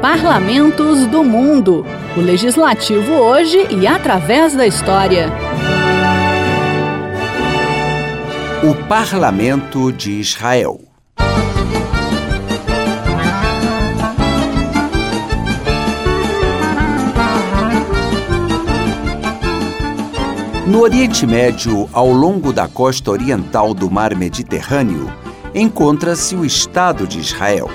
Parlamentos do Mundo. O legislativo hoje e através da história. O Parlamento de Israel. No Oriente Médio, ao longo da costa oriental do Mar Mediterrâneo, encontra-se o Estado de Israel.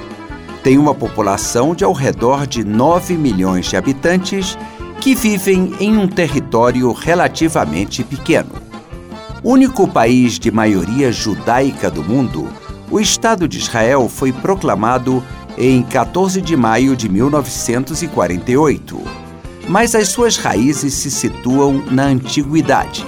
Tem uma população de ao redor de 9 milhões de habitantes que vivem em um território relativamente pequeno. Único país de maioria judaica do mundo, o Estado de Israel foi proclamado em 14 de maio de 1948. Mas as suas raízes se situam na antiguidade.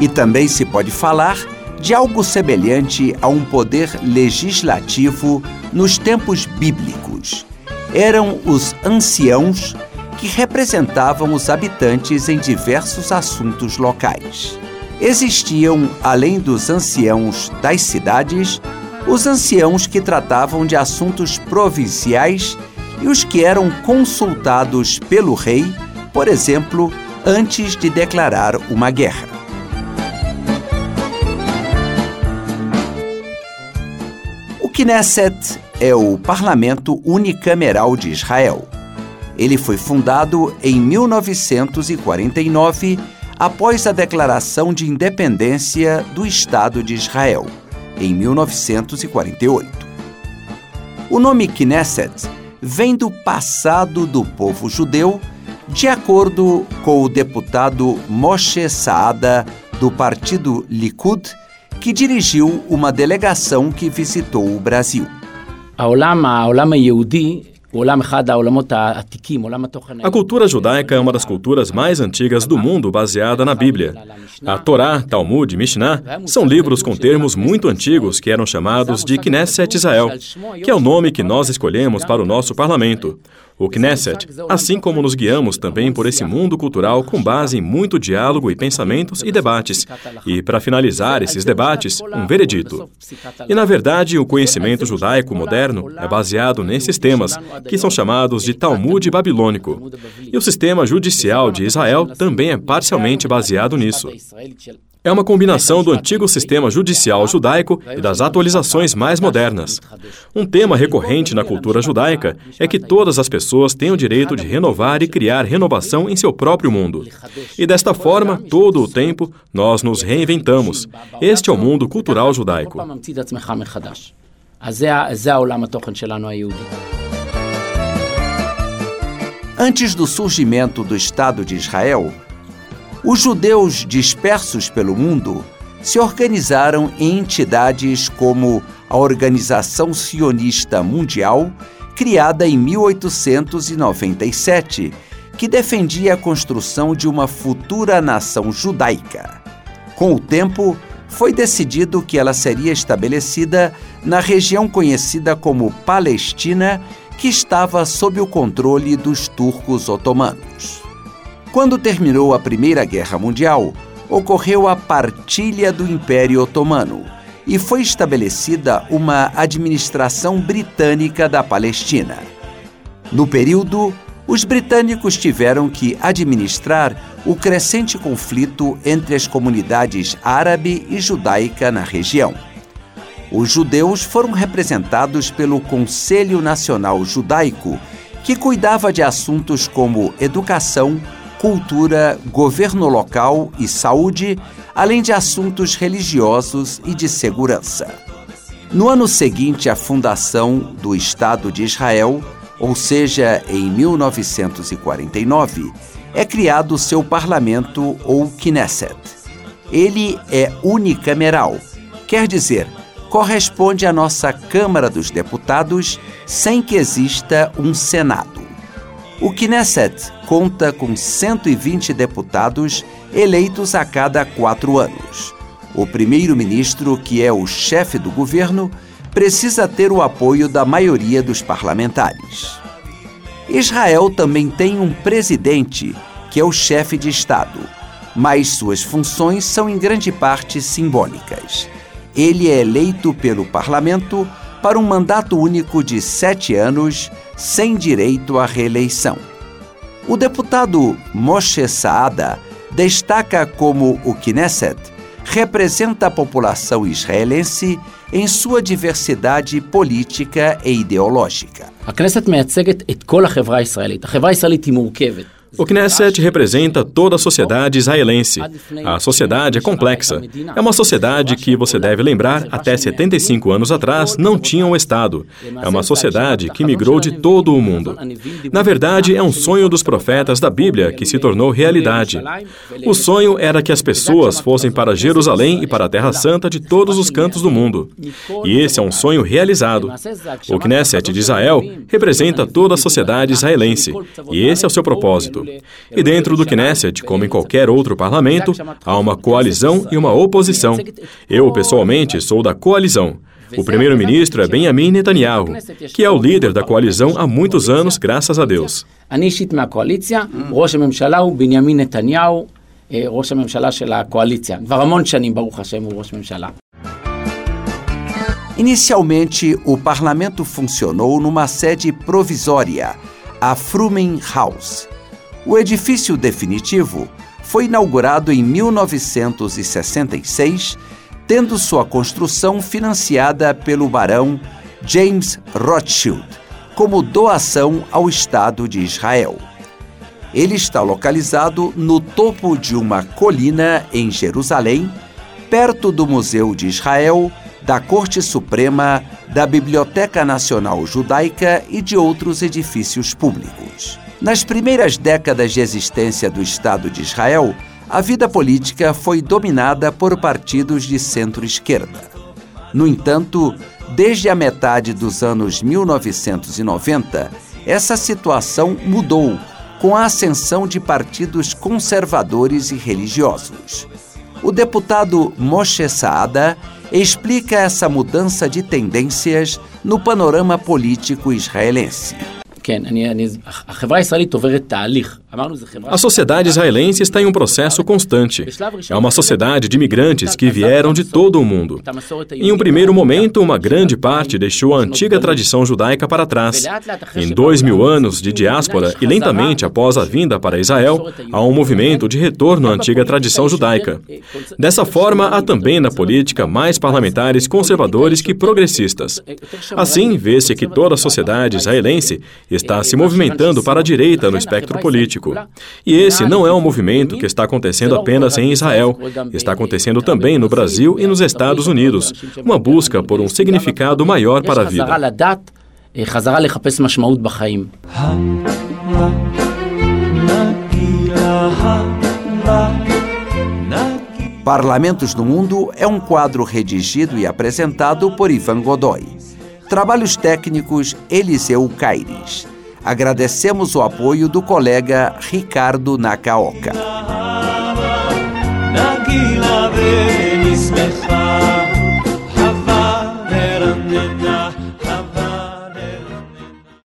E também se pode falar de algo semelhante a um poder legislativo nos tempos bíblicos. Eram os anciãos que representavam os habitantes em diversos assuntos locais. Existiam, além dos anciãos das cidades, os anciãos que tratavam de assuntos provinciais e os que eram consultados pelo rei, por exemplo, antes de declarar uma guerra. Knesset é o parlamento unicameral de Israel. Ele foi fundado em 1949, após a declaração de independência do Estado de Israel, em 1948. O nome Knesset vem do passado do povo judeu, de acordo com o deputado Moshe Saada, do partido Likud, que dirigiu uma delegação que visitou o Brasil. A cultura judaica é uma das culturas mais antigas do mundo baseada na Bíblia. A Torá, Talmud e Mishnah são livros com termos muito antigos que eram chamados de Knesset Israel, que é o nome que nós escolhemos para o nosso parlamento o Knesset, assim como nos guiamos também por esse mundo cultural com base em muito diálogo e pensamentos e debates, e, para finalizar esses debates, um veredito. E, na verdade, o conhecimento judaico moderno é baseado nesses temas, que são chamados de Talmud babilônico. E o sistema judicial de Israel também é parcialmente baseado nisso é uma combinação do antigo sistema judicial judaico e das atualizações mais modernas. Um tema recorrente na cultura judaica é que todas as pessoas têm o direito de renovar e criar renovação em seu próprio mundo. E desta forma, todo o tempo, nós nos reinventamos. Este é o mundo cultural judaico. Antes do surgimento do Estado de Israel, os judeus dispersos pelo mundo se organizaram em entidades como a Organização Sionista Mundial, criada em 1897, que defendia a construção de uma futura nação judaica. Com o tempo, foi decidido que ela seria estabelecida na região conhecida como Palestina, que estava sob o controle dos turcos otomanos. Quando terminou a Primeira Guerra Mundial, ocorreu a partilha do Império Otomano e foi estabelecida uma administração britânica da Palestina. No período, os britânicos tiveram que administrar o crescente conflito entre as comunidades árabe e judaica na região. Os judeus foram representados pelo Conselho Nacional Judaico, que cuidava de assuntos como educação, cultura, governo local e saúde, além de assuntos religiosos e de segurança. No ano seguinte à fundação do Estado de Israel, ou seja, em 1949, é criado seu parlamento ou Knesset. Ele é unicameral, quer dizer, corresponde à nossa Câmara dos Deputados sem que exista um Senado. O Knesset conta com 120 deputados eleitos a cada quatro anos. O primeiro-ministro, que é o chefe do governo, precisa ter o apoio da maioria dos parlamentares. Israel também tem um presidente, que é o chefe de Estado, mas suas funções são em grande parte simbólicas. Ele é eleito pelo parlamento para um mandato único de sete anos, sem direito à reeleição. O deputado Moshe Saada destaca como o Knesset representa a população israelense em sua diversidade política e ideológica. A Knesset מייצגת את כל החברה הישראלית. החברה הישראלית היא מורכבת. O Knesset representa toda a sociedade israelense. A sociedade é complexa. É uma sociedade que, você deve lembrar, até 75 anos atrás não tinha um Estado. É uma sociedade que migrou de todo o mundo. Na verdade, é um sonho dos profetas da Bíblia que se tornou realidade. O sonho era que as pessoas fossem para Jerusalém e para a Terra Santa de todos os cantos do mundo. E esse é um sonho realizado. O Knesset de Israel representa toda a sociedade israelense. E esse é o seu propósito. E dentro do Knesset, como em qualquer outro parlamento, há uma coalizão e uma oposição. Eu, pessoalmente, sou da coalizão. O primeiro-ministro é Benjamin Netanyahu, que é o líder da coalizão há muitos anos, graças a Deus. Inicialmente, o parlamento funcionou numa sede provisória, a Frumen House. O edifício definitivo foi inaugurado em 1966, tendo sua construção financiada pelo barão James Rothschild como doação ao Estado de Israel. Ele está localizado no topo de uma colina em Jerusalém, perto do Museu de Israel, da Corte Suprema, da Biblioteca Nacional Judaica e de outros edifícios públicos. Nas primeiras décadas de existência do Estado de Israel, a vida política foi dominada por partidos de centro-esquerda. No entanto, desde a metade dos anos 1990, essa situação mudou com a ascensão de partidos conservadores e religiosos. O deputado Moshe Saada explica essa mudança de tendências no panorama político israelense. כן, אני, אני, החברה הישראלית עוברת תהליך. A sociedade israelense está em um processo constante. É uma sociedade de imigrantes que vieram de todo o mundo. Em um primeiro momento, uma grande parte deixou a antiga tradição judaica para trás. Em dois mil anos de diáspora e lentamente após a vinda para Israel, há um movimento de retorno à antiga tradição judaica. Dessa forma, há também na política mais parlamentares conservadores que progressistas. Assim, vê-se que toda a sociedade israelense está se movimentando para a direita no espectro político. E esse não é um movimento que está acontecendo apenas em Israel, está acontecendo também no Brasil e nos Estados Unidos, uma busca por um significado maior para a vida. Parlamentos do Mundo é um quadro redigido e apresentado por Ivan Godoy. Trabalhos técnicos Eliseu Caires. Agradecemos o apoio do colega Ricardo Nakaoka.